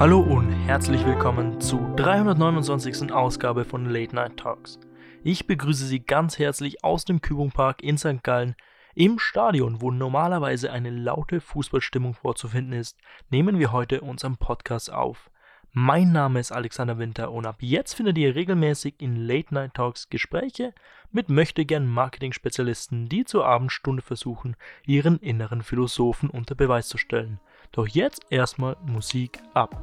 Hallo und herzlich willkommen zur 329. Ausgabe von Late Night Talks. Ich begrüße Sie ganz herzlich aus dem Kübungpark in St. Gallen. Im Stadion, wo normalerweise eine laute Fußballstimmung vorzufinden ist, nehmen wir heute unseren Podcast auf. Mein Name ist Alexander Winter und ab jetzt findet ihr regelmäßig in Late Night Talks Gespräche mit möchtegern Marketing-Spezialisten, die zur Abendstunde versuchen, ihren inneren Philosophen unter Beweis zu stellen. Doch jetzt erstmal Musik ab.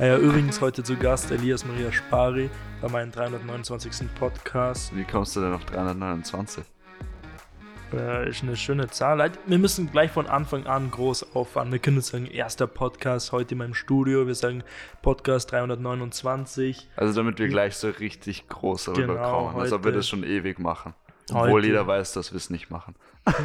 Ja, übrigens heute zu Gast Elias Maria Spari bei meinem 329. Podcast. Wie kommst du denn auf 329? Äh, ist eine schöne Zahl. Wir müssen gleich von Anfang an groß auffahren. Wir können sagen, erster Podcast heute in meinem Studio. Wir sagen Podcast 329. Also damit wir gleich so richtig groß darüber genau, kommen. Als ob wir das schon ewig machen. Obwohl heute. jeder weiß, dass wir es nicht machen.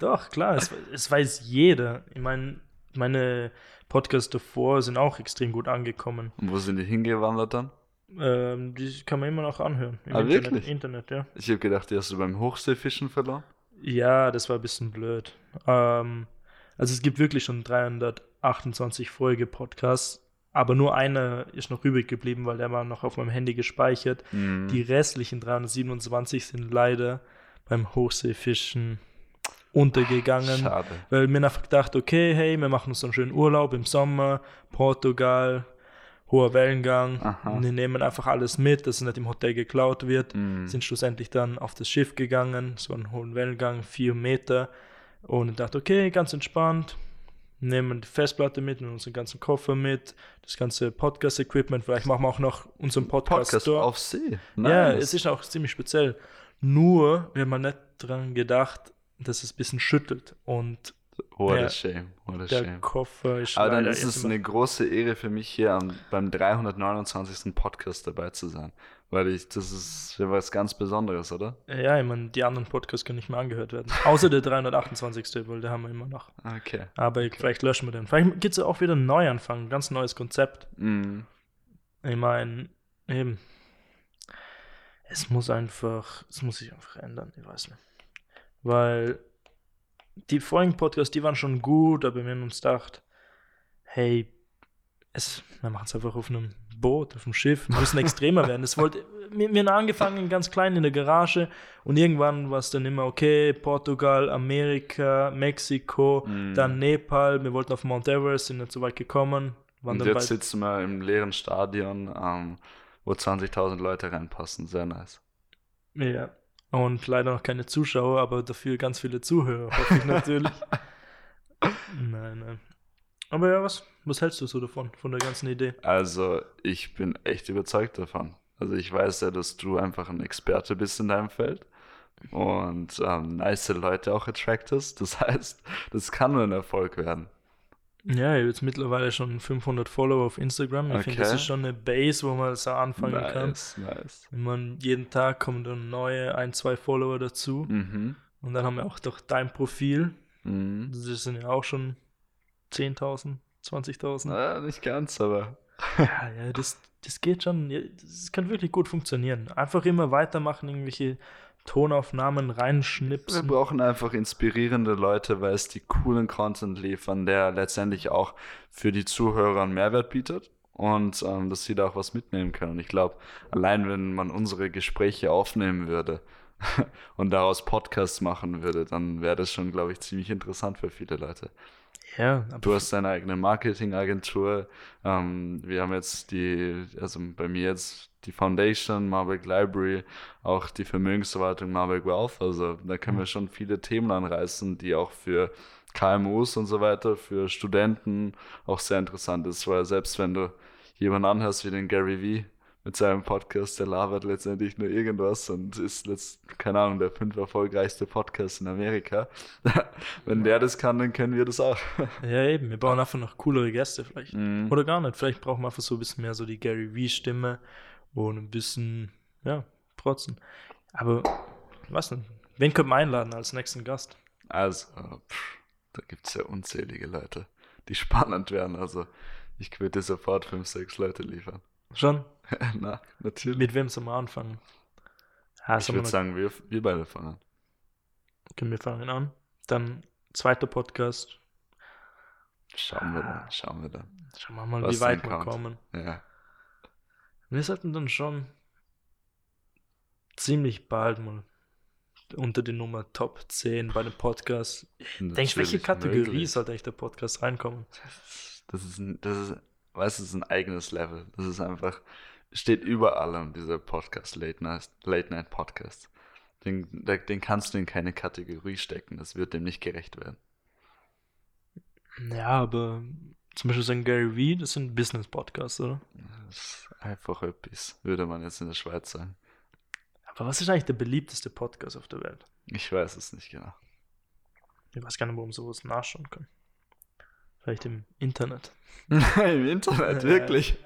Doch, klar, es, es weiß jeder. Ich meine, meine Podcasts davor sind auch extrem gut angekommen. Und wo sind die hingewandert dann? Ähm, die kann man immer noch anhören. Im ah, Internet, wirklich? Internet, ja. Ich habe gedacht, die hast du beim Hochseefischen verloren. Ja, das war ein bisschen blöd. Ähm, also es gibt wirklich schon 328 Folge Podcasts, aber nur einer ist noch übrig geblieben, weil der war noch auf meinem Handy gespeichert. Mhm. Die restlichen 327 sind leider beim Hochseefischen untergegangen. Schade. Weil mir einfach gedacht, okay, hey, wir machen uns einen schönen Urlaub im Sommer, Portugal, hoher Wellengang. Aha. Wir nehmen einfach alles mit, dass es nicht im Hotel geklaut wird. Mm. Sind schlussendlich dann auf das Schiff gegangen, so einen hohen Wellengang, vier Meter. Und dachte, okay, ganz entspannt. Nehmen die Festplatte mit, nehmen unseren ganzen Koffer mit, das ganze Podcast-Equipment. Vielleicht machen wir auch noch unseren Podcast, Podcast auf See. Nice. Ja, es ist auch ziemlich speziell. Nur, wir haben nicht dran gedacht, dass es ein bisschen schüttelt und What der, a shame. What a der shame. Koffer ist Aber dann ist es eine große Ehre für mich hier am, beim 329. Podcast dabei zu sein. Weil ich, das ist ja was ganz Besonderes, oder? Ja, ich meine, die anderen Podcasts können nicht mehr angehört werden. Außer der 328. weil der haben wir immer noch. Okay. Aber okay. vielleicht löschen wir den. Vielleicht gibt es auch wieder einen Neuanfang, ein ganz neues Konzept. Mm. Ich meine, eben. Es muss einfach, es muss sich einfach ändern, ich weiß nicht. Weil die vorigen Podcasts, die waren schon gut, aber wir haben uns gedacht, hey, es, wir machen es einfach auf einem Boot, auf einem Schiff, wir müssen extremer werden. Das wollte, wir, wir haben angefangen ganz klein in der Garage und irgendwann war es dann immer, okay, Portugal, Amerika, Mexiko, mm. dann Nepal, wir wollten auf Mount Everest, sind nicht so weit gekommen. und jetzt sitzen wir im leeren Stadion, ähm, wo 20.000 Leute reinpassen, sehr nice. Ja, und leider noch keine Zuschauer, aber dafür ganz viele Zuhörer, hoffe ich natürlich. nein, nein. Aber ja, was, was hältst du so davon, von der ganzen Idee? Also, ich bin echt überzeugt davon. Also, ich weiß ja, dass du einfach ein Experte bist in deinem Feld und ähm, nice Leute auch attractest. Das heißt, das kann nur ein Erfolg werden. Ja, ich habe jetzt mittlerweile schon 500 Follower auf Instagram. Ich okay. finde, das ist schon eine Base, wo man so anfangen nice, kann. Nice. Wenn man jeden Tag kommen dann neue ein, zwei Follower dazu. Mhm. Und dann haben wir auch doch dein Profil. Mhm. Das sind ja auch schon 10.000, 20.000. Ja, nicht ganz, aber. ja, ja, das, das geht schon. Das kann wirklich gut funktionieren. Einfach immer weitermachen, irgendwelche Tonaufnahmen reinschnipsen. Wir brauchen einfach inspirierende Leute, weil es die coolen Content liefern, der letztendlich auch für die Zuhörer einen Mehrwert bietet und ähm, dass sie da auch was mitnehmen können. Und ich glaube, allein wenn man unsere Gespräche aufnehmen würde und daraus Podcasts machen würde, dann wäre das schon, glaube ich, ziemlich interessant für viele Leute. Ja, du hast deine eigene Marketingagentur. Ähm, wir haben jetzt die, also bei mir jetzt die Foundation, Marburg Library, auch die Vermögensverwaltung Marburg Wealth. Also da können wir mhm. schon viele Themen anreißen, die auch für KMUs und so weiter, für Studenten auch sehr interessant ist, weil selbst wenn du jemanden anhörst wie den Gary Vee, mit seinem Podcast, der labert letztendlich nur irgendwas und ist letzt, keine Ahnung, der fünf erfolgreichste Podcast in Amerika. Wenn der das kann, dann können wir das auch. ja, eben. Wir brauchen einfach noch coolere Gäste vielleicht. Mm. Oder gar nicht. Vielleicht brauchen wir einfach so ein bisschen mehr so die Gary Vee-Stimme und ein bisschen, ja, protzen. Aber, was denn? Wen könnte man einladen als nächsten Gast? Also, pff, da gibt es ja unzählige Leute, die spannend wären. Also, ich würde sofort fünf, sechs Leute liefern. Schon? Na, natürlich. Mit wem sollen wir anfangen? Ja, ich würde noch- sagen, wir, wir beide fangen. Okay, wir fangen an. Dann zweiter Podcast. Schauen wir dann, schauen wir dann. Schauen wir mal, Was wie weit wir kommen. Ja. Wir sollten dann schon ziemlich bald mal unter die Nummer Top 10 bei dem Podcast. Denkst welche Kategorie möglich. sollte eigentlich der Podcast reinkommen? Das ist, ein, das ist, weißt du, das ist ein eigenes Level. Das ist einfach, steht über allem, dieser Podcast, Late Night, Late Night Podcast. Den, den kannst du in keine Kategorie stecken. Das wird dem nicht gerecht werden. Ja, aber zum Beispiel ein Gary Vee, das sind Business-Podcasts, oder? Das ist einfach etwas, würde man jetzt in der Schweiz sagen. Aber was ist eigentlich der beliebteste Podcast auf der Welt? Ich weiß es nicht genau. Ich weiß gar nicht, wo man sowas nachschauen kann. Vielleicht im Internet. Im Internet, wirklich.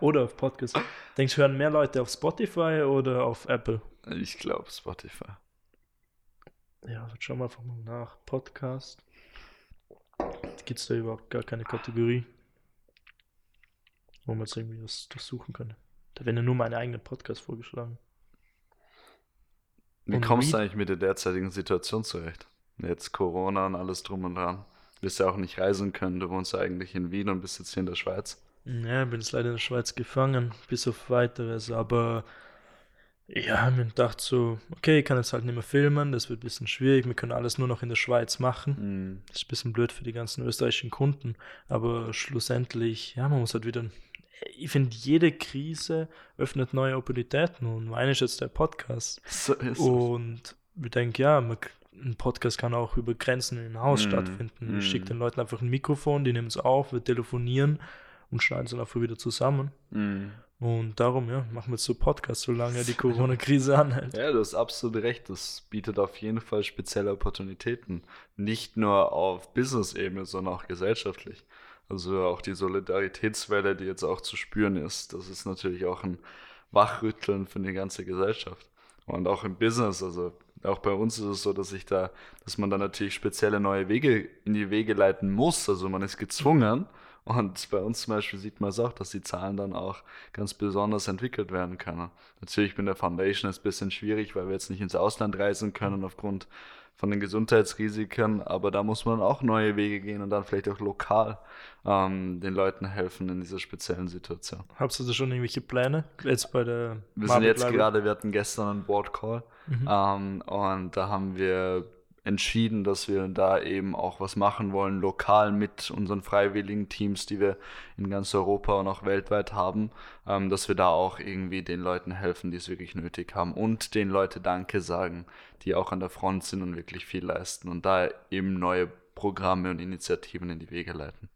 Oder auf Podcast. Denkst du, hören mehr Leute auf Spotify oder auf Apple? Ich glaube Spotify. Ja, schauen wir einfach mal nach. Podcast. Gibt es da überhaupt gar keine Kategorie, wo man jetzt irgendwie was durchsuchen könnte? Da werden ja nur meine eigenen Podcasts vorgeschlagen. Wie Und kommst du Read- eigentlich mit der derzeitigen Situation zurecht? Jetzt Corona und alles drum und dran. Du wirst ja auch nicht reisen können. Du wohnst ja eigentlich in Wien und bist jetzt hier in der Schweiz. Ja, bin jetzt leider in der Schweiz gefangen, bis auf weiteres, aber ja, mir gedacht so, okay, ich kann jetzt halt nicht mehr filmen, das wird ein bisschen schwierig, wir können alles nur noch in der Schweiz machen. Mhm. Das ist ein bisschen blöd für die ganzen österreichischen Kunden, aber schlussendlich, ja, man muss halt wieder. Ich finde, jede Krise öffnet neue Opportunitäten und meine ist jetzt der Podcast. So ist es. Und ich denke, ja, man, ein Podcast kann auch über Grenzen in ein Haus Mm, stattfinden. Ich schicke mm. den Leuten einfach ein Mikrofon, die nehmen es auf, wir telefonieren und schneiden es dann einfach wieder zusammen. Mhm. Und darum, ja, machen wir jetzt so Podcasts, solange die Corona-Krise anhält. Ja, du hast absolut recht. Das bietet auf jeden Fall spezielle Opportunitäten. Nicht nur auf Business-Ebene, sondern auch gesellschaftlich. Also auch die Solidaritätswelle, die jetzt auch zu spüren ist, das ist natürlich auch ein Wachrütteln für die ganze Gesellschaft. Und auch im Business, also auch bei uns ist es so, dass ich da, dass man da natürlich spezielle neue Wege in die Wege leiten muss. Also man ist gezwungen. Und bei uns zum Beispiel sieht man es auch, dass die Zahlen dann auch ganz besonders entwickelt werden können. Natürlich mit der Foundation ist ein bisschen schwierig, weil wir jetzt nicht ins Ausland reisen können aufgrund von den Gesundheitsrisiken, aber da muss man auch neue Wege gehen und dann vielleicht auch lokal ähm, den Leuten helfen in dieser speziellen Situation. Habt ihr da schon irgendwelche Pläne? Jetzt bei der Wir sind jetzt gerade, wir hatten gestern einen Board Call Mhm. ähm, und da haben wir entschieden, dass wir da eben auch was machen wollen, lokal mit unseren freiwilligen Teams, die wir in ganz Europa und auch weltweit haben, ähm, dass wir da auch irgendwie den Leuten helfen, die es wirklich nötig haben und den Leute Danke sagen, die auch an der Front sind und wirklich viel leisten und da eben neue Programme und Initiativen in die Wege leiten.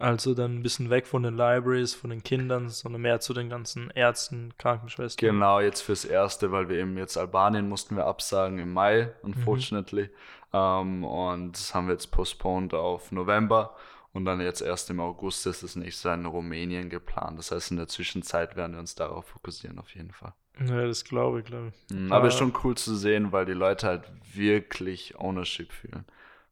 Also dann ein bisschen weg von den Libraries, von den Kindern, sondern mehr zu den ganzen Ärzten, Krankenschwestern. Genau, jetzt fürs Erste, weil wir eben jetzt Albanien mussten wir absagen im Mai, unfortunately. Ähm, und das haben wir jetzt postponed auf November. Und dann jetzt erst im August ist das nächste in Rumänien geplant. Das heißt, in der Zwischenzeit werden wir uns darauf fokussieren, auf jeden Fall. Ja, das glaube ich, glaube ich. Mhm, Aber Aber- ist schon cool zu sehen, weil die Leute halt wirklich Ownership fühlen.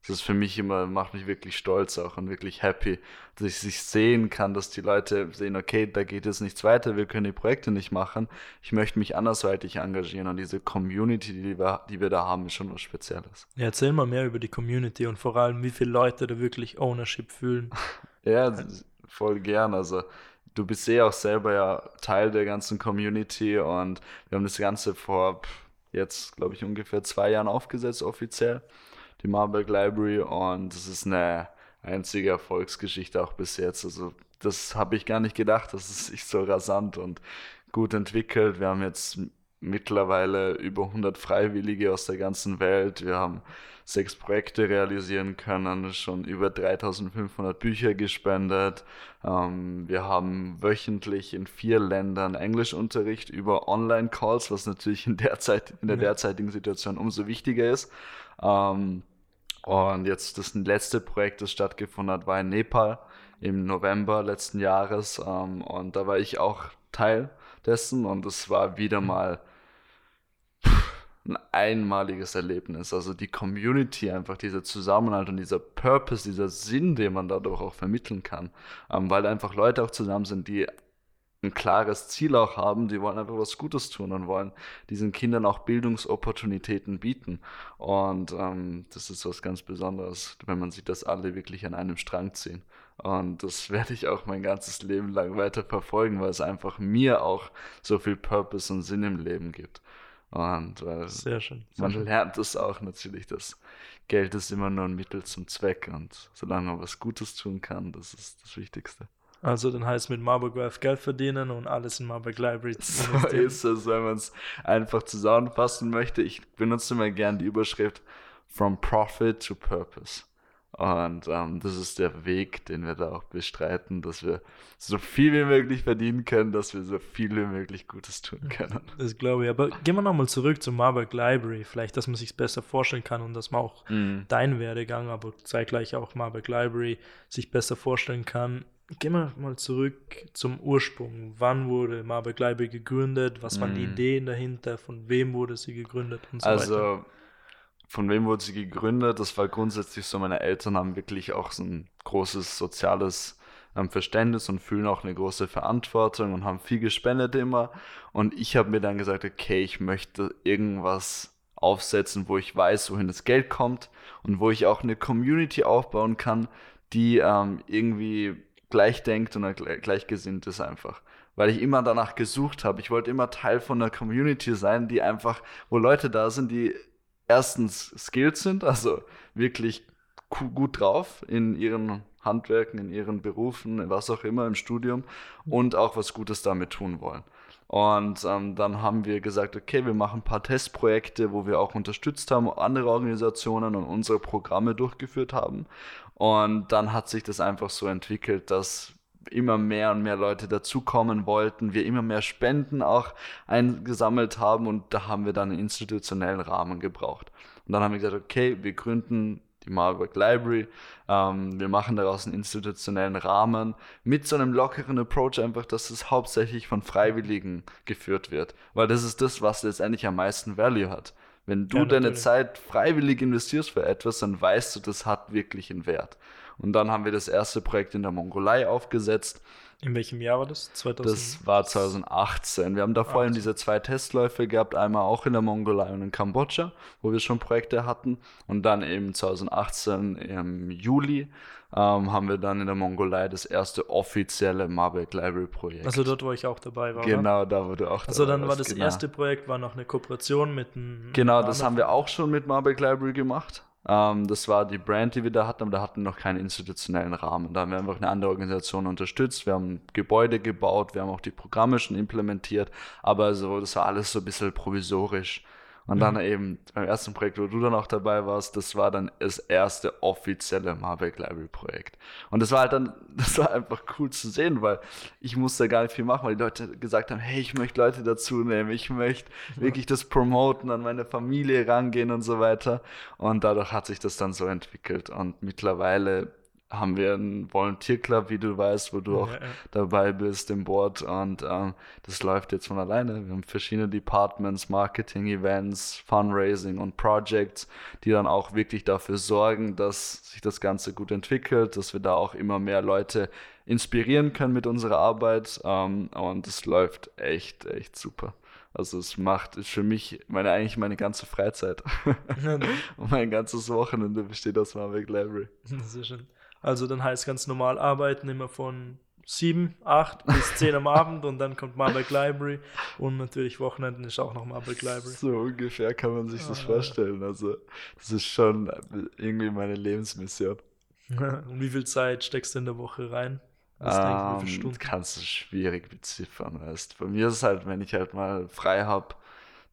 Das ist für mich immer, macht mich wirklich stolz auch und wirklich happy, dass ich sich sehen kann, dass die Leute sehen, okay, da geht jetzt nichts weiter, wir können die Projekte nicht machen. Ich möchte mich andersweitig engagieren und diese Community, die wir, die wir da haben, ist schon was Spezielles. Ja, erzähl mal mehr über die Community und vor allem, wie viele Leute da wirklich Ownership fühlen. Ja, voll gern. Also du bist eh auch selber ja Teil der ganzen Community und wir haben das Ganze vor jetzt, glaube ich, ungefähr zwei Jahren aufgesetzt offiziell, die Marburg Library und es ist eine einzige Erfolgsgeschichte auch bis jetzt. Also das habe ich gar nicht gedacht, dass es sich so rasant und gut entwickelt. Wir haben jetzt mittlerweile über 100 Freiwillige aus der ganzen Welt. Wir haben sechs Projekte realisieren können, schon über 3500 Bücher gespendet. Ähm, wir haben wöchentlich in vier Ländern Englischunterricht über Online-Calls, was natürlich in, der Zeit, in der derzeitigen Situation umso wichtiger ist. Ähm, und jetzt das letzte Projekt, das stattgefunden hat, war in Nepal im November letzten Jahres. Ähm, und da war ich auch Teil dessen und es war wieder mal ein einmaliges Erlebnis. Also die Community, einfach dieser Zusammenhalt und dieser Purpose, dieser Sinn, den man dadurch auch vermitteln kann. Ähm, weil einfach Leute auch zusammen sind, die ein klares Ziel auch haben, die wollen einfach was Gutes tun und wollen diesen Kindern auch Bildungsopportunitäten bieten. Und ähm, das ist was ganz Besonderes, wenn man sieht, dass alle wirklich an einem Strang ziehen. Und das werde ich auch mein ganzes Leben lang weiter verfolgen, weil es einfach mir auch so viel Purpose und Sinn im Leben gibt. Und äh, Sehr schön. Sehr man schön. lernt es auch natürlich, dass Geld ist immer nur ein Mittel zum Zweck. Und solange man was Gutes tun kann, das ist das Wichtigste. Also dann heißt mit Marburg Life Geld verdienen und alles in Marburg Library So ist es, wenn man es einfach zusammenfassen möchte. Ich benutze immer gern die Überschrift From Profit to Purpose. Und ähm, das ist der Weg, den wir da auch bestreiten, dass wir so viel wie möglich verdienen können, dass wir so viel wie möglich Gutes tun können. Das glaube ich. Aber gehen wir nochmal zurück zum Marburg Library. Vielleicht, dass man sich besser vorstellen kann und dass man auch Mhm. deinen Werdegang, aber zeitgleich auch Marburg Library sich besser vorstellen kann. Gehen wir mal zurück zum Ursprung. Wann wurde Marburg Library gegründet? Was waren die Mhm. Ideen dahinter? Von wem wurde sie gegründet? Und so weiter. Von wem wurde sie gegründet? Das war grundsätzlich so, meine Eltern haben wirklich auch so ein großes soziales ähm, Verständnis und fühlen auch eine große Verantwortung und haben viel gespendet immer. Und ich habe mir dann gesagt, okay, ich möchte irgendwas aufsetzen, wo ich weiß, wohin das Geld kommt und wo ich auch eine Community aufbauen kann, die ähm, irgendwie gleich denkt und gle- gleichgesinnt ist einfach. Weil ich immer danach gesucht habe. Ich wollte immer Teil von einer Community sein, die einfach, wo Leute da sind, die erstens skilled sind, also wirklich gut drauf in ihren Handwerken, in ihren Berufen, was auch immer im Studium und auch was Gutes damit tun wollen. Und ähm, dann haben wir gesagt, okay, wir machen ein paar Testprojekte, wo wir auch unterstützt haben, andere Organisationen und unsere Programme durchgeführt haben. Und dann hat sich das einfach so entwickelt, dass immer mehr und mehr Leute dazukommen wollten, wir immer mehr Spenden auch eingesammelt haben und da haben wir dann einen institutionellen Rahmen gebraucht. Und dann haben wir gesagt, okay, wir gründen die Marburg Library, ähm, wir machen daraus einen institutionellen Rahmen mit so einem lockeren Approach einfach, dass es hauptsächlich von Freiwilligen geführt wird, weil das ist das, was letztendlich am meisten Value hat. Wenn du Ja, deine. Zeit freiwillig investierst für etwas, dann weißt du, das hat wirklich einen Wert. Und dann haben wir das erste Projekt in der Mongolei aufgesetzt. In welchem Jahr war das? 2000? Das war 2018. Wir haben davor eben 18. diese zwei Testläufe gehabt, einmal auch in der Mongolei und in Kambodscha, wo wir schon Projekte hatten. Und dann eben 2018 im Juli ähm, haben wir dann in der Mongolei das erste offizielle Marburg Library Projekt. Also dort, wo ich auch dabei war. oder? genau, da wurde auch Also dann dabei war warst, das genau. erste Projekt war noch eine Kooperation mit einem Genau, das haben wir auch schon mit Marburg Library gemacht. Ähm, das war die Brand, die wir da hatten, aber da hatten wir noch keinen institutionellen Rahmen. Da haben wir einfach eine andere Organisation unterstützt. Wir haben Gebäude gebaut, wir haben auch die Programme schon implementiert, aber so, das war alles so ein bisschen provisorisch. Und dann eben beim ersten Projekt, wo du dann auch dabei warst, das war dann das erste offizielle Marburg Library Projekt. Und das war halt dann, das war einfach cool zu sehen, weil ich musste gar nicht viel machen, weil die Leute gesagt haben, hey, ich möchte Leute dazu nehmen, ich möchte wirklich das promoten, an meine Familie rangehen und so weiter. Und dadurch hat sich das dann so entwickelt. Und mittlerweile haben wir einen Volunteer-Club, wie du weißt, wo du auch Ja, ja. dabei bist im Board und ähm, das läuft jetzt von alleine. Wir haben verschiedene Departments, Marketing, Events, Fundraising und Projects, die dann auch wirklich dafür sorgen, dass sich das Ganze gut entwickelt, dass wir da auch immer mehr Leute inspirieren können mit unserer Arbeit ähm, und es läuft echt, echt super. Also es macht ist für mich meine eigentlich meine ganze Freizeit und mein ganzes Wochenende besteht aus Marburg Library. Sehr schön. Also dann heißt ganz normal arbeiten immer von 7, 8 bis 10 am Abend und dann kommt Marburg Library und natürlich Wochenenden ist auch noch Marburg Library. So ungefähr kann man sich das Ah. vorstellen. Also, das ist schon irgendwie meine Lebensmission. Und wie viel Zeit steckst du in der Woche rein? Was denkst du, wie viele Ähm, Stunden? kannst du schwierig beziffern, weißt. Bei mir ist es halt, wenn ich halt mal frei habe,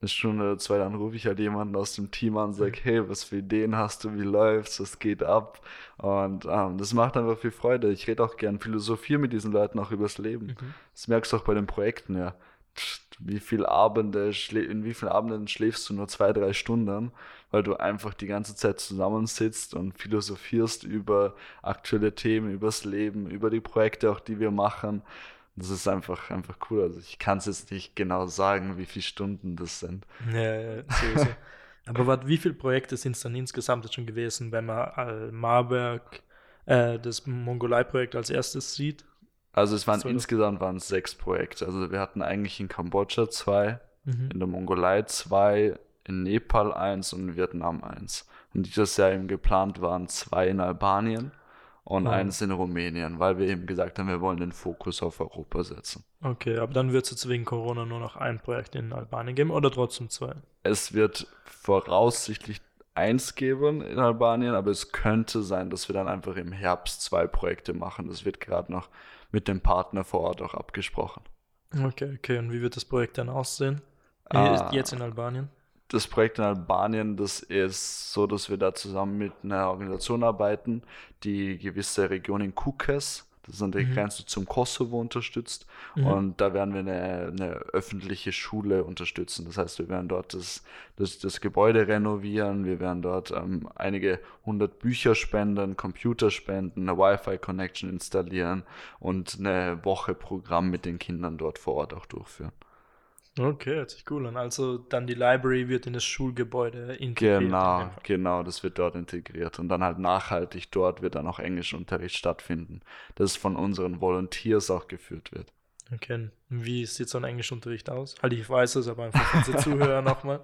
eine Stunde oder zwei, dann rufe ich halt jemanden aus dem Team an und sage, hey, was für Ideen hast du, wie läuft's, was geht ab? Und ähm, das macht einfach viel Freude. Ich rede auch gern Philosophie mit diesen Leuten auch übers Leben. Mhm. Das merkst du auch bei den Projekten, ja. Wie viele Abende, in wie vielen Abenden schläfst du nur zwei, drei Stunden, weil du einfach die ganze Zeit zusammensitzt und philosophierst über aktuelle Themen, übers Leben, über die Projekte auch, die wir machen. Das ist einfach, einfach cool. Also ich kann es jetzt nicht genau sagen, wie viele Stunden das sind. Ja, ja, sowieso. Aber wat, wie viele Projekte sind es dann insgesamt jetzt schon gewesen, wenn man äh, Marburg, äh, das Mongolei-Projekt als erstes sieht? Also es waren das? insgesamt waren es sechs Projekte. Also wir hatten eigentlich in Kambodscha zwei, Mhm. in der Mongolei zwei, in Nepal eins und in Vietnam eins. Und dieses Jahr eben geplant waren zwei in Albanien und Oh. eins in Rumänien, weil wir eben gesagt haben, wir wollen den Fokus auf Europa setzen. Okay, aber dann wird es jetzt wegen Corona nur noch ein Projekt in Albanien geben oder trotzdem zwei? Es wird voraussichtlich eins geben in Albanien, aber es könnte sein, dass wir dann einfach im Herbst zwei Projekte machen. Das wird gerade noch mit dem Partner vor Ort auch abgesprochen. Okay, okay. Und wie wird das Projekt dann aussehen? Ah. Jetzt in Albanien? Das Projekt in Albanien, das ist so, dass wir da zusammen mit einer Organisation arbeiten, die gewisse Regionen Kukes, das ist an der Mhm. Grenze zum Kosovo unterstützt. Mhm. Und da werden wir eine, eine öffentliche Schule unterstützen. Das heißt, wir werden dort das, das, das Gebäude renovieren, wir werden dort ähm, einige hundert Bücher spenden, Computer spenden, eine Wi-Fi-Connection installieren und eine Woche Programm mit den Kindern dort vor Ort auch durchführen. Okay, hört sich cool an. Also dann die Library wird in das Schulgebäude integriert. Genau, genau, das wird dort integriert und dann halt nachhaltig dort wird dann auch Englischunterricht stattfinden, das von unseren Volunteers auch geführt wird. Okay. Wie sieht so ein Englischunterricht aus? Halt, ich weiß es, aber einfach für unsere Zuhörer nochmal.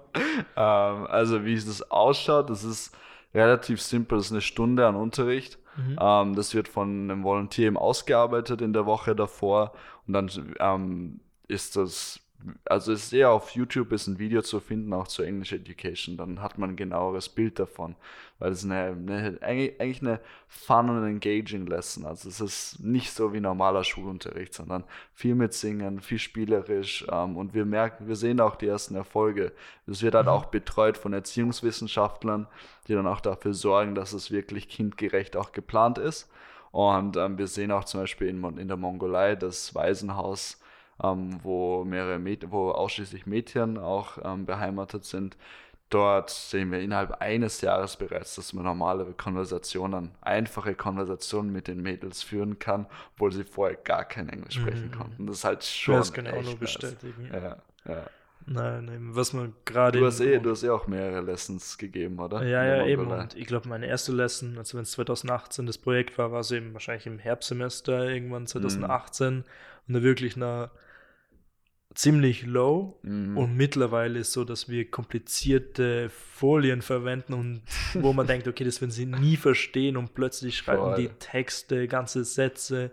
Ähm, also wie das ausschaut, das ist relativ simpel, das ist eine Stunde an Unterricht. Mhm. Ähm, das wird von einem Volunteer eben ausgearbeitet in der Woche davor und dann ähm, ist das, also ist eher auf YouTube ist ein Video zu finden, auch zur English Education, dann hat man ein genaueres Bild davon, weil es eine, eine, eigentlich eine fun und engaging Lesson, also es ist nicht so wie normaler Schulunterricht, sondern viel mit Singen, viel spielerisch ähm, und wir merken, wir sehen auch die ersten Erfolge. Das wird halt Mhm. auch betreut von Erziehungswissenschaftlern, die dann auch dafür sorgen, dass es wirklich kindgerecht auch geplant ist. Und ähm, wir sehen auch zum Beispiel in, in der Mongolei das Waisenhaus, ähm, wo mehrere Mäd wo ausschließlich Mädchen auch ähm, beheimatet sind. Dort sehen wir innerhalb eines Jahres bereits, dass man normale Konversationen, einfache Konversationen mit den Mädels führen kann, obwohl sie vorher gar kein Englisch sprechen Mhm. konnten. Das ist halt schon. das kann ich auch nur bestätigen. Ja, ja. Nein, nein, was man gerade. Du hast, eh, du hast eh auch mehrere Lessons gegeben, oder? Ja, ja, eben. Und ich glaube, meine erste Lesson, also wenn es 2018 das Projekt war, war es eben wahrscheinlich im Herbstsemester Mhm. irgendwann 2018 und da wirklich noch ziemlich low. Mhm. Und mittlerweile ist so, dass wir komplizierte Folien verwenden und wo man denkt, okay, das werden sie nie verstehen und plötzlich schreiben Voll. die Texte, ganze Sätze,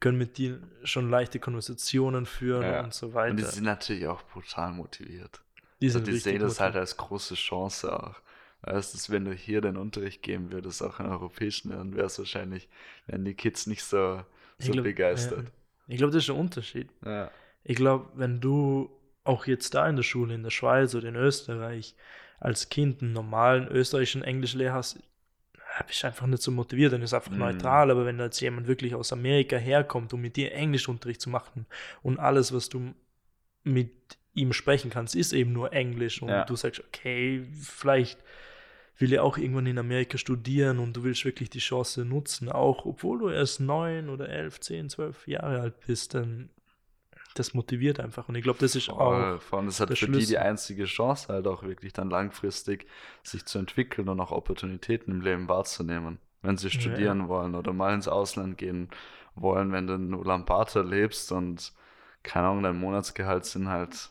können mit dir schon leichte Konversationen führen Ja. und so weiter. Und die sind natürlich auch brutal motiviert. Die Also die sehen das halt motiviert. als große Chance auch. Weißt du, wenn du hier den Unterricht geben würdest, auch in europäischen, dann wäre es wahrscheinlich, wären die Kids nicht so, so glaub, begeistert. ja. Ich glaube, das ist ein Unterschied. Ja. Ich glaube, wenn du auch jetzt da in der Schule, in der Schweiz oder in Österreich, als Kind einen normalen österreichischen Englischlehrer hast, bist du einfach nicht so motiviert, dann ist einfach Mhm. neutral. Aber wenn da jetzt jemand wirklich aus Amerika herkommt, um mit dir Englischunterricht zu machen und alles, was du mit ihm sprechen kannst, ist eben nur Englisch und Ja. du sagst, okay, vielleicht will er auch irgendwann in Amerika studieren und du willst wirklich die Chance nutzen, auch obwohl du erst neun oder elf, zehn, zwölf Jahre alt bist, dann das motiviert einfach. Und ich glaube, das ist auch Voll, vor allem das hat für die die Schlüssel. einzige Chance halt auch wirklich dann langfristig sich zu entwickeln und auch Opportunitäten im Leben wahrzunehmen. Wenn sie Ja. studieren wollen oder mal ins Ausland gehen wollen, wenn du in Ulaanbaatar lebst und keine Ahnung, dein Monatsgehalt sind halt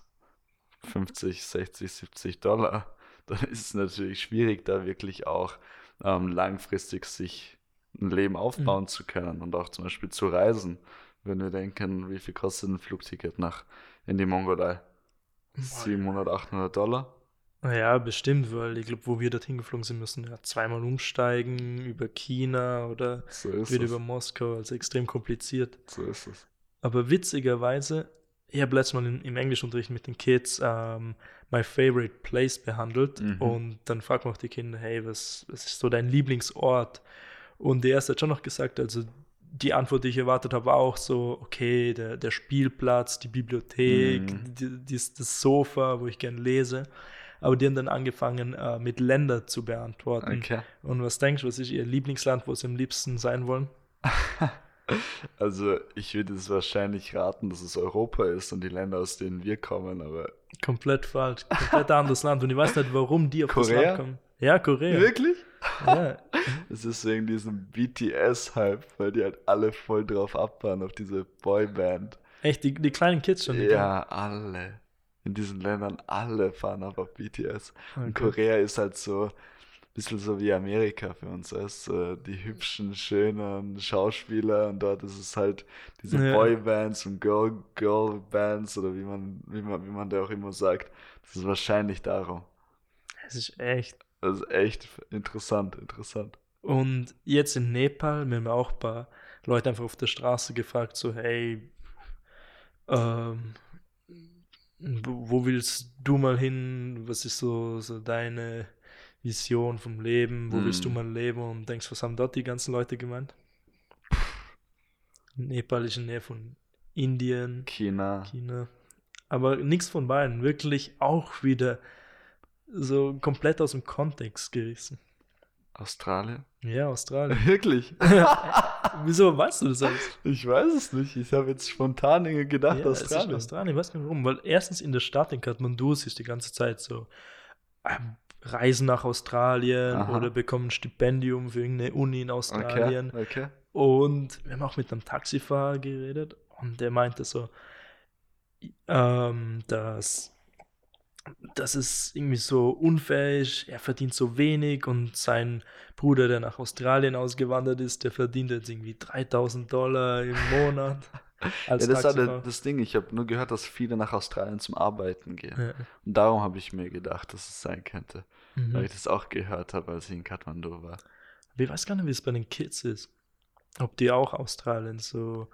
50, 60, 70 Dollar, dann ist es natürlich schwierig, da wirklich auch ähm, langfristig sich ein Leben aufbauen Mhm. zu können und auch zum Beispiel zu reisen. Wenn wir denken, wie viel kostet ein Flugticket nach in die Mongolei? 700, 800 Dollar? Ja, bestimmt, weil ich glaube, wo wir dorthin geflogen sind, müssen ja zweimal umsteigen über China oder So wieder über Moskau, also extrem kompliziert. So ist es. Aber witzigerweise, ich habe letztes Mal in, im Englischunterricht mit den Kids ähm, My Favorite Place behandelt Mhm. und dann fragt man auch die Kinder, hey, was, was ist so dein Lieblingsort? Und der erste hat schon noch gesagt, also die Antwort, die ich erwartet habe, war auch so, okay, der, der Spielplatz, die Bibliothek, Mhm. die, dies- das Sofa, wo ich gern lese. Aber die haben dann angefangen, äh, mit Ländern zu beantworten. Okay. Und was denkst du, was ist ihr Lieblingsland, wo sie am liebsten sein wollen? Also, ich würde es wahrscheinlich raten, dass es Europa ist und die Länder, aus denen wir kommen, aber. Komplett falsch. Komplett anderes Land. Und ich weiß nicht, warum die auf das Korea? Land kommen. Ja, Korea. Wirklich? Ja. Es ist wegen diesem BTS-Hype, weil die halt alle voll drauf abfahren, auf diese Boyband. Echt, die, die kleinen Kids schon? ja, alle. In diesen Ländern alle fahren auf BTS. Okay. Und Korea ist halt so, bisschen so wie Amerika für uns ist. Die hübschen, schönen Schauspieler und dort ist es halt diese ja. Boybands und Girl, Girl Bands oder wie man, wie man, wie man da auch immer sagt. Das ist wahrscheinlich darum. Es ist echt. Das ist echt interessant, interessant. Und jetzt in Nepal, mir haben auch ein paar Leute einfach auf der Straße gefragt, so, hey, ähm, wo willst du mal hin? Was ist so, so deine Vision vom Leben, wo mm. willst du hm. mal leben und denkst, was haben dort die ganzen Leute gemeint? Nepal ist in der Nähe von Indien, China. China. Aber nichts von beiden, wirklich auch wieder so komplett aus dem Kontext gerissen. Australien? Ja, Australien. Wirklich? Wieso weißt du das alles? Ich weiß es nicht. Ich habe jetzt spontan gedacht, ja, Australien. Australien, ich weiß nicht warum. Weil erstens in der Stadt in Kathmandu ist die ganze Zeit so, ähm, reisen nach Australien Aha. oder bekommen ein Stipendium für irgendeine Uni in Australien. Okay, okay. Und wir haben auch mit einem Taxifahrer geredet und der meinte so, ähm, dass, dass es irgendwie so unfair ist, er verdient so wenig und sein Bruder, der nach Australien ausgewandert ist, der verdient jetzt irgendwie 3000 Dollar im Monat. ja, das ist halt das Ding. Ich habe nur gehört, dass viele nach Australien zum Arbeiten gehen. Ja. Und darum habe ich mir gedacht, dass es sein könnte. Mhm. Weil ich das auch gehört habe, als ich in Kathmandu war. Ich weiß gar nicht, wie es bei den Kids ist. Ob die auch Australien so.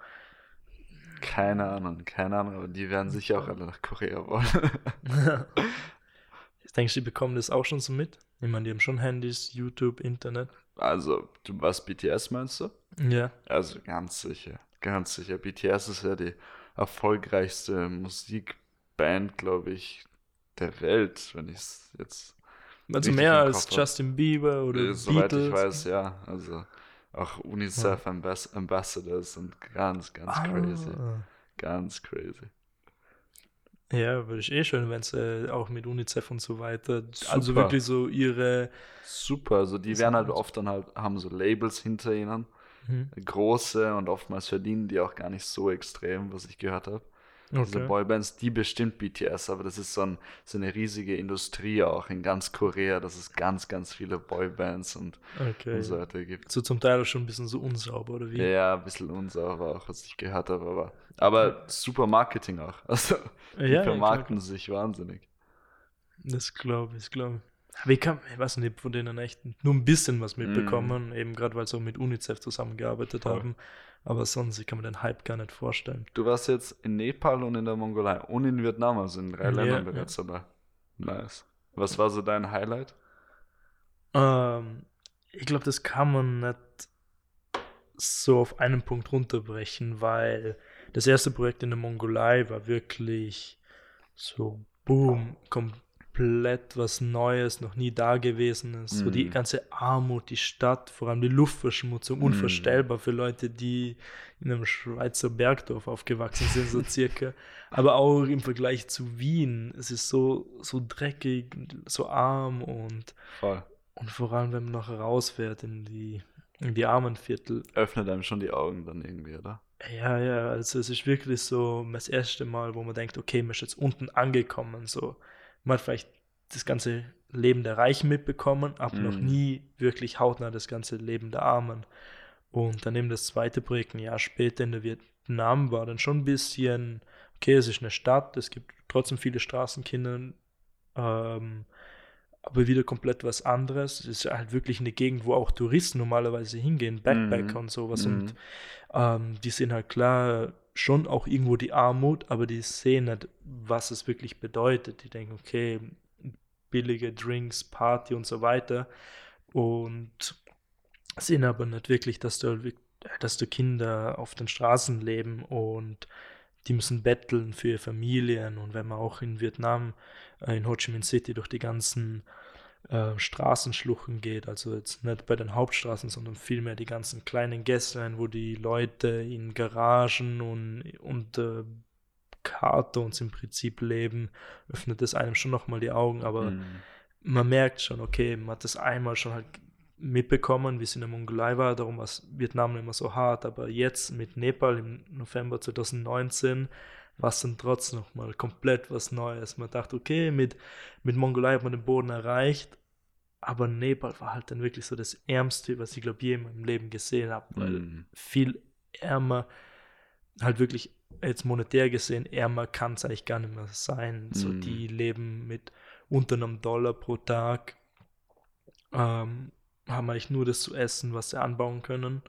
Keine Ahnung, keine Ahnung, aber die werden sicher auch alle nach Korea wollen. ich denke, die bekommen das auch schon so mit. Ich meine, die haben schon Handys, YouTube, Internet. Also, du was BTS meinst du? Ja. Also ganz sicher. Ganz sicher. BTS ist ja die erfolgreichste Musikband, glaube ich, der Welt, wenn ich es jetzt. Also mehr als Justin Bieber oder äh, Soweit Beatles. ich weiß, ja. Also auch UNICEF ja. Ambass Ambassadors und ganz, ganz ah. crazy. Ganz crazy. Ja, würde ich eh schön, wenn es äh, auch mit UNICEF und so weiter, also Super. also wirklich so ihre. Super, also die werden halt oft dann halt, haben so Labels hinter ihnen Mhm. Große und oftmals verdienen die auch gar nicht so extrem, was ich gehört habe. Okay. Diese Boybands, die bestimmt BTS, aber das ist so, ein, so, eine riesige Industrie auch in ganz Korea, dass es ganz, ganz viele Boybands und, okay. und so weiter gibt. So zum Teil auch schon ein bisschen so unsauber, oder wie? Ja, ein bisschen unsauber auch, was ich gehört habe, aber, aber super Marketing auch. Also, die ja, vermarkten ja, sich wahnsinnig. Das glaube ich, glaube ich. Aber ich, kann, ich weiß nicht, von denen echt nur ein bisschen was mitbekommen, mm. eben gerade weil sie auch mit UNICEF zusammengearbeitet Voll. haben. Aber sonst, ich kann mir den Hype gar nicht vorstellen. Du warst jetzt in Nepal und in der Mongolei und in Vietnam, also in drei ja, Ländern bereits ja. dabei. Nice. Was war so dein Highlight? Ähm, ich glaube, das kann man nicht so auf einen Punkt runterbrechen, weil das erste Projekt in der Mongolei war wirklich so, boom, kommt komplett was Neues, noch nie da gewesen ist. Mm. So die mhm. ganze Armut, die Stadt, vor allem die Luftverschmutzung, mm. unvorstellbar für Leute, die in einem Schweizer Bergdorf aufgewachsen sind, so circa. Aber auch im Vergleich zu Wien, es ist so, so dreckig, so arm und, Voll. und vor allem, wenn man noch rausfährt in die, in die Armenviertel. Öffnet einem schon die Augen dann irgendwie, oder? Ja, ja, also es ist wirklich so das erste Mal, wo man denkt, okay, man ist jetzt unten angekommen, so man hat vielleicht das ganze Leben der Reichen mitbekommen, aber mm. noch mhm. nie wirklich hautnah das ganze Leben der Armen. Und dann eben das zweite Projekt ein Jahr später in der Vietnam war dann schon ein bisschen, okay, es ist eine Stadt, es gibt trotzdem viele Straßenkinder, ähm, aber wieder komplett was anderes. Es ist halt wirklich eine Gegend, wo auch Touristen normalerweise hingehen, Backpacker mm. und sowas. Mm. Und ähm, die sind halt klar schon auch irgendwo die Armut, aber die sehen nicht, was es wirklich bedeutet. Die denken, okay, billige Drinks, Party und so weiter. Und sehen aber nicht wirklich, dass da, dass da Kinder auf den Straßen leben und die müssen betteln für ihre Familien. Und wenn man auch in Vietnam, äh, in Ho Chi Minh City durch die ganzen äh, Straßenschluchten geht, also jetzt nicht bei den Hauptstraßen, sondern vielmehr die ganzen kleinen Gässchen, wo die Leute in Garagen und unter äh, Kartons im Prinzip leben, öffnet es einem schon nochmal die Augen, aber mm. man merkt schon, okay, man hat das einmal schon halt mitbekommen, wie es in der Mongolei war, darum war Vietnam immer so hart, aber jetzt mit Nepal im November 2019 war es dann trotzdem nochmal komplett was Neues. Man dachte, okay, mit, mit Mongolei hat man den Boden erreicht, aber Nepal war halt dann wirklich so das Ärmste, was ich glaube je in meinem Leben gesehen habe, weil mm. viel ärmer, halt wirklich jetzt monetär gesehen, ärmer kann es eigentlich gar nicht mehr sein. Mm. So, mhm. die leben mit unter einem Dollar pro Tag, ähm, haben eigentlich nur das zu essen, was sie anbauen können.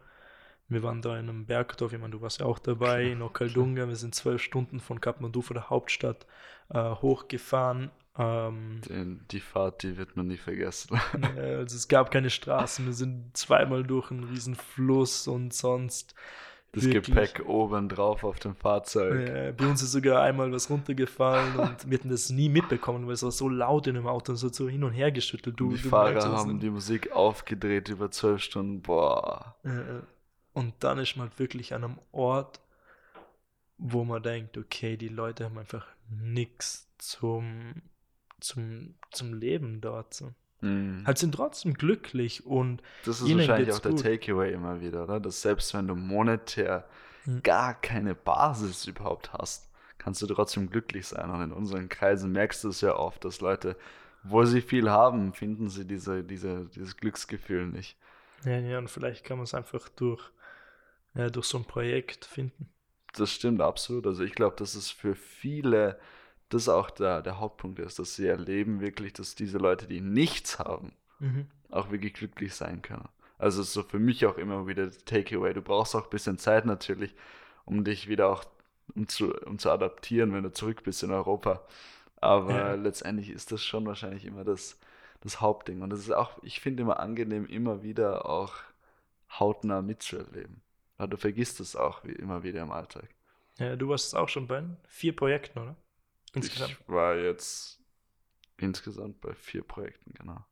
Wir waren da in einem Bergdorf, ich meine, du warst ja auch dabei, in Okaldunga. Wir sind zwölf Stunden von Kathmandu, von der Hauptstadt, äh, hochgefahren. Ähm, Den, die Fahrt, die wird man nie vergessen. also es gab keine Straßen, wir sind zweimal durch einen riesen Fluss und sonst. Das wirklich, Gepäck oben drauf auf dem Fahrzeug. Ja, bei uns ist sogar einmal was runtergefallen und wir hatten das nie mitbekommen, weil es war so laut in dem Auto und so, so hin und her geschüttelt. Du, die du Fahrer haben die Musik aufgedreht über zwölf Stunden. Boah. Und dann ist man wirklich an einem Ort, wo man denkt, okay, die Leute haben einfach nichts zum, zum, zum Leben dort. So. Mm. Halt sind trotzdem glücklich und das ist wahrscheinlich auch der Takeaway immer wieder, oder? Dass selbst wenn du monetär mm. gar keine Basis überhaupt hast, kannst du trotzdem glücklich sein. Und in unseren Kreisen merkst du es ja oft, dass Leute, wo sie viel haben, finden sie diese, diese, dieses Glücksgefühl nicht. Ja, ja, und vielleicht kann man es einfach durch, ja, durch so ein Projekt finden. Das stimmt absolut. Also ich glaube, dass es für viele das auch der, der Hauptpunkt ist, dass sie erleben wirklich, dass diese Leute, die nichts haben, mhm. auch wirklich glücklich sein können. Also so für mich auch immer wieder Takeaway. Du brauchst auch ein bisschen Zeit natürlich, um dich wieder auch um zu, um zu adaptieren, wenn du zurück bist in Europa. Aber ja. letztendlich ist das schon wahrscheinlich immer das, das Hauptding. Und das ist auch, ich finde immer angenehm, immer wieder auch hautnah mitzuerleben. Weil du vergisst es auch wie, immer wieder im Alltag. Ja, du warst auch schon bei vier Projekten, oder? Insgesamt. Ich war jetzt insgesamt bei vier Projekten, genau.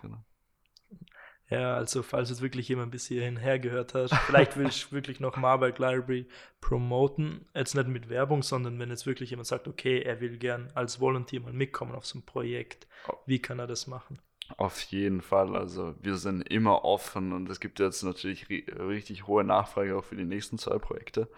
genau. Ja, also falls jetzt wirklich jemand bis hierhin hergehört hat, vielleicht will ich wirklich noch Marburg Library promoten. Jetzt nicht mit Werbung, sondern wenn jetzt wirklich jemand sagt, okay, er will gern als Volunteer mal mitkommen auf so ein Projekt, oh. wie kann er das machen? Auf jeden Fall. Also wir sind immer offen und es gibt jetzt natürlich richtig hohe Nachfrage auch für die nächsten zwei Projekte.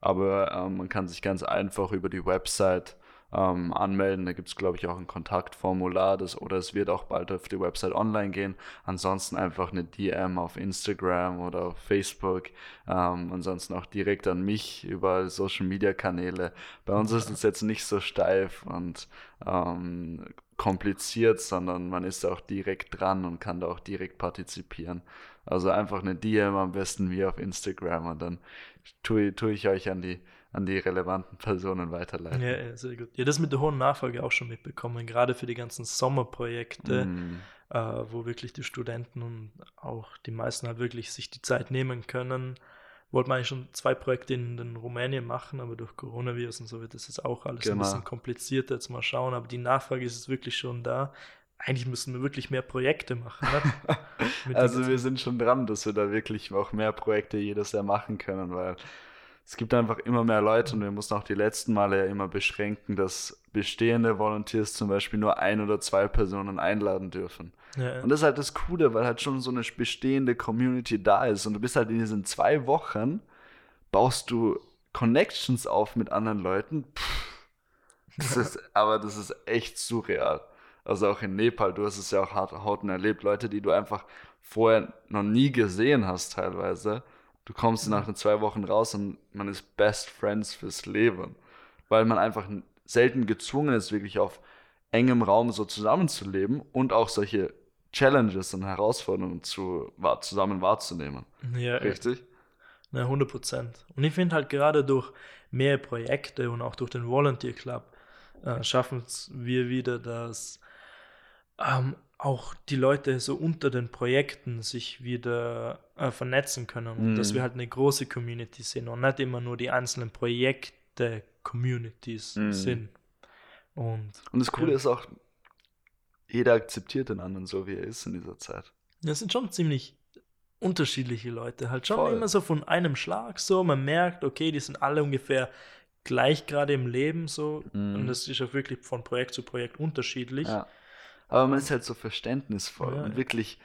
Aber ähm, man kann sich ganz einfach über die Website ähm, anmelden. Da gibt es, glaube ich, auch ein Kontaktformular das, oder es wird auch bald auf die Website online gehen. Ansonsten einfach eine DM auf Instagram oder auf Facebook. Ähm, ansonsten auch direkt an mich über Social Media Kanäle. Bei uns ist es jetzt nicht so steif und ähm, kompliziert, sondern man ist auch direkt dran und kann da auch direkt partizipieren. Also einfach eine DM am besten wie auf Instagram und dann tue, tue ich euch an die an die relevanten Personen weiterleiten. Ja, sehr gut. Ja, das mit der hohen Nachfrage auch schon mitbekommen, gerade für die ganzen Sommerprojekte, mm. äh, wo wirklich die Studenten und auch die meisten halt wirklich sich die Zeit nehmen können. Wollte man eigentlich schon zwei Projekte in, in Rumänien machen, aber durch Coronavirus und so wird das jetzt auch alles genau. ein bisschen komplizierter. Jetzt mal schauen, aber die Nachfrage ist wirklich schon da. Eigentlich müssen wir wirklich mehr Projekte machen. Ne? also wir sind schon dran, dass wir da wirklich auch mehr Projekte jedes Jahr machen können, weil es gibt einfach immer mehr Leute und wir mussten auch die letzten Male ja immer beschränken, dass bestehende Volunteers zum Beispiel nur ein oder zwei Personen einladen dürfen. Ja, Und das ist halt das Coole, weil halt schon so eine bestehende Community da ist und du bist halt in diesen zwei Wochen, baust du Connections auf mit anderen Leuten. das ist, aber das ist echt surreal. Also auch in Nepal, du hast es ja auch hart hautnah erlebt, Leute, die du einfach vorher noch nie gesehen hast teilweise Du kommst nach den zwei Wochen raus und man ist Best Friends fürs Leben. Weil man einfach selten gezwungen ist, wirklich auf engem Raum so zusammenzuleben und auch solche Challenges und Herausforderungen zu, war, zusammen wahrzunehmen. Ja, Richtig? Na, 100 Prozent. Und ich finde halt gerade durch mehr Projekte und auch durch den Volunteer Club äh, schaffen wir wieder, dass ähm, auch die Leute so unter den Projekten sich wieder äh, vernetzen können und mm. dass wir halt eine große Community sind und nicht immer nur die einzelnen Projekte Communities mm. sind. Und, und das Coole ja. ist auch, jeder akzeptiert den anderen so, wie er ist in dieser Zeit. Das sind schon ziemlich unterschiedliche Leute, halt schon Voll. immer so von einem Schlag so, man merkt, okay, die sind alle ungefähr gleich gerade im Leben so mm. und das ist auch wirklich von Projekt zu Projekt unterschiedlich. Ja. Aber man ist halt so verständnisvoll ja. und wirklich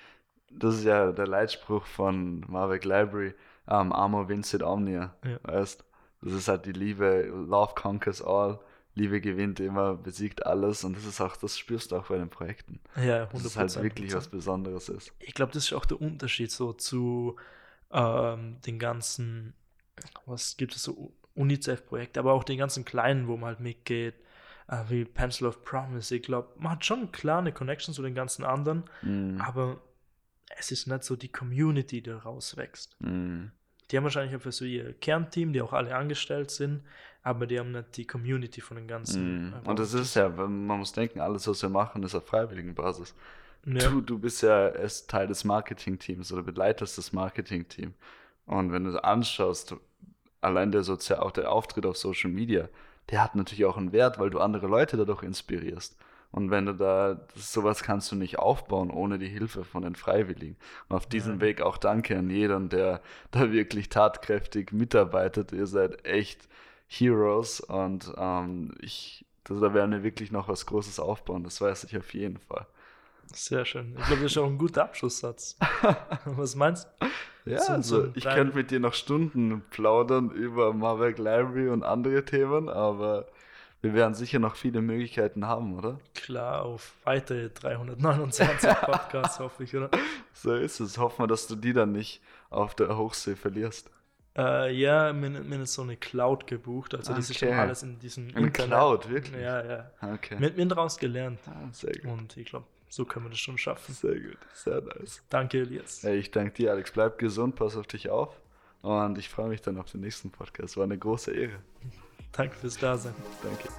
das ist ja der Leitspruch von Marvick Library, um, Amor vincit omnia, Ja. weißt Das ist halt die Liebe, Love conquers all, Liebe gewinnt immer, besiegt alles und das ist auch, das spürst du auch bei den Projekten. Ja, 100%. Das ist halt wirklich was Besonderes ist. Ich glaube, das ist auch der Unterschied so zu ähm, den ganzen, was gibt es so, UNICEF-Projekte, aber auch den ganzen kleinen, wo man halt mitgeht, äh, wie Pencil of Promise. Ich glaube, man hat schon klar eine Connection zu den ganzen anderen, Mm, aber es ist nicht so die Community, die daraus wächst. mm, Die haben wahrscheinlich einfach so ihr Kernteam, die auch alle angestellt sind, aber die haben nicht die Community von den ganzen. mm. äh, Und das ist ja, man muss denken, alles, was wir machen, ist auf freiwilligen Basis. ja, Du, du bist ja erst Teil des Marketing-Teams oder begleitest das Marketing-Team. Und wenn du es anschaust, allein der Sozial auch der Auftritt auf Social Media, der hat natürlich auch einen Wert, weil du andere Leute dadurch inspirierst. Und wenn du da, sowas kannst du nicht aufbauen ohne die Hilfe von den Freiwilligen. Und auf diesem Ja. Weg auch danke an jeden, der da wirklich tatkräftig mitarbeitet. Ihr seid echt Heroes und ähm, ich, das, da werden wir wirklich noch was Großes aufbauen. Das weiß ich auf jeden Fall. Sehr schön. Ich glaube, das ist auch ein guter Abschlusssatz. was meinst du? Ja, So- also so ein ich könnte mit dir noch Stunden plaudern über Marvel Library und andere Themen, aber wir werden sicher noch viele Möglichkeiten haben, oder? Klar, auf weitere 329 Podcasts hoffe ich, oder? So ist es. Hoffen wir, dass du die dann nicht auf der Hochsee verlierst. Äh, ja, mir, mir ist so eine Cloud gebucht, also das ist schon Okay. alles in diesem Eine Cloud, wirklich? Ja, ja. Okay. Mit mir daraus gelernt Ah, sehr gut. und ich glaube, so können wir das schon schaffen. Sehr gut. Sehr nice. Danke, Elias. Hey, ich danke dir, Alex. Bleib gesund, pass auf dich auf. Und ich freue mich dann auf den nächsten Podcast. War eine große Ehre. Danke fürs Dasein. Danke.